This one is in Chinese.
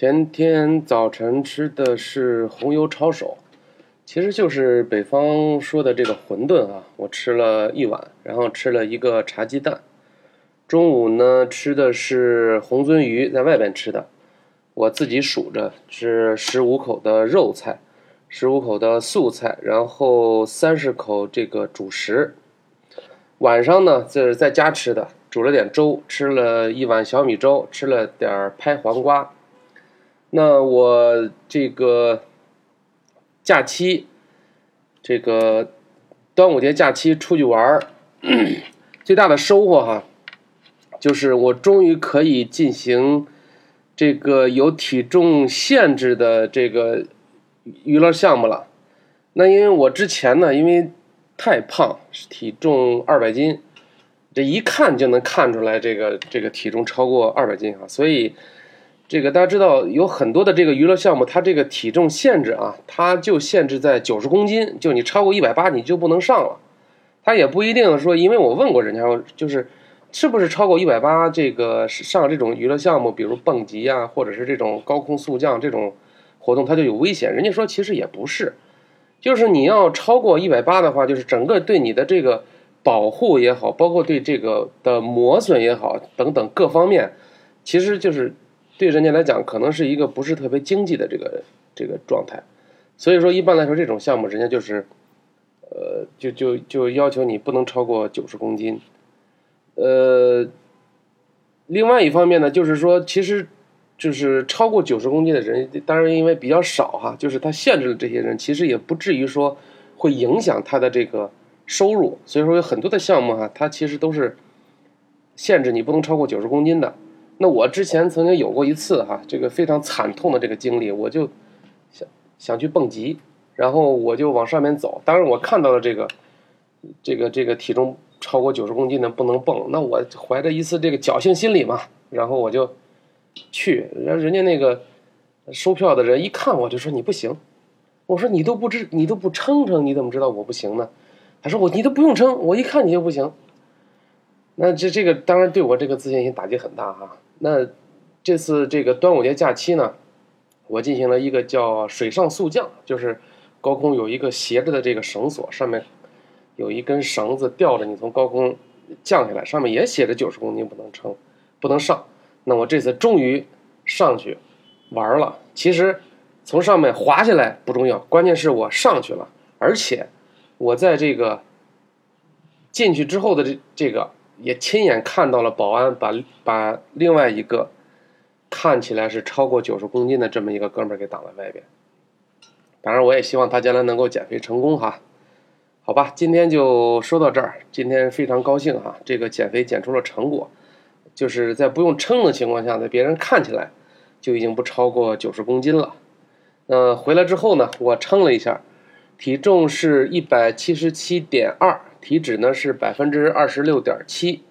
前天早晨吃的是红油抄手，其实就是北方说的这个馄饨啊。我吃了一碗，然后吃了一个茶鸡蛋。中午呢吃的是红鳟鱼，在外边吃的。我自己数着是十五口的肉菜，十五口的素菜，然后三十口这个主食。晚上呢这是在家吃的，煮了点粥，吃了一碗小米粥，吃了点拍黄瓜。那我这个假期，这个端午节假期出去玩儿，最大的收获哈，就是我终于可以进行这个有体重限制的这个娱乐项目了。那因为我之前呢，因为太胖，体重二百斤，这一看就能看出来，这个这个体重超过二百斤啊，所以。这个大家知道有很多的这个娱乐项目，它这个体重限制啊，它就限制在九十公斤，就你超过一百八你就不能上了。它也不一定说，因为我问过人家，就是是不是超过一百八这个上这种娱乐项目，比如蹦极啊，或者是这种高空速降这种活动，它就有危险。人家说其实也不是，就是你要超过一百八的话，就是整个对你的这个保护也好，包括对这个的磨损也好等等各方面，其实就是。对人家来讲，可能是一个不是特别经济的这个这个状态，所以说一般来说这种项目，人家就是，呃，就就就要求你不能超过九十公斤，呃，另外一方面呢，就是说，其实就是超过九十公斤的人，当然因为比较少哈，就是他限制了这些人，其实也不至于说会影响他的这个收入，所以说有很多的项目哈，它其实都是限制你不能超过九十公斤的。那我之前曾经有过一次哈，这个非常惨痛的这个经历，我就想想去蹦极，然后我就往上面走。当然我看到了这个，这个这个体重超过九十公斤的不能蹦。那我怀着一次这个侥幸心理嘛，然后我就去。然后人家那个收票的人一看我就说你不行。我说你都不知你都不称称，你怎么知道我不行呢？他说我你都不用称，我一看你就不行。那这这个当然对我这个自信心打击很大哈。那这次这个端午节假期呢，我进行了一个叫水上速降，就是高空有一个斜着的这个绳索，上面有一根绳子吊着你从高空降下来，上面也写着九十公斤不能撑，不能上。那我这次终于上去玩了。其实从上面滑下来不重要，关键是我上去了，而且我在这个进去之后的这这个。也亲眼看到了保安把把另外一个看起来是超过九十公斤的这么一个哥们儿给挡在外边。当然，我也希望他将来能够减肥成功哈。好吧，今天就说到这儿。今天非常高兴哈，这个减肥减出了成果，就是在不用称的情况下，在别人看起来就已经不超过九十公斤了。那回来之后呢，我称了一下，体重是一百七十七点二。体脂呢是百分之二十六点七，